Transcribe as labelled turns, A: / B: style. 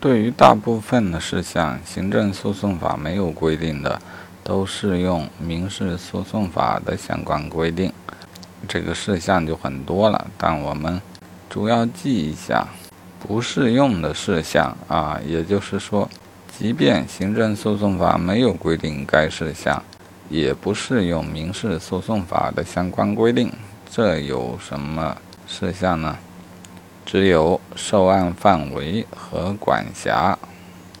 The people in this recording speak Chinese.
A: 对于大部分的事项，行政诉讼法没有规定的，都适用民事诉讼法的相关规定。这个事项就很多了，但我们主要记一下不适用的事项啊，也就是说，即便行政诉讼法没有规定该事项，也不适用民事诉讼法的相关规定。这有什么事项呢？只有受案范围和管辖。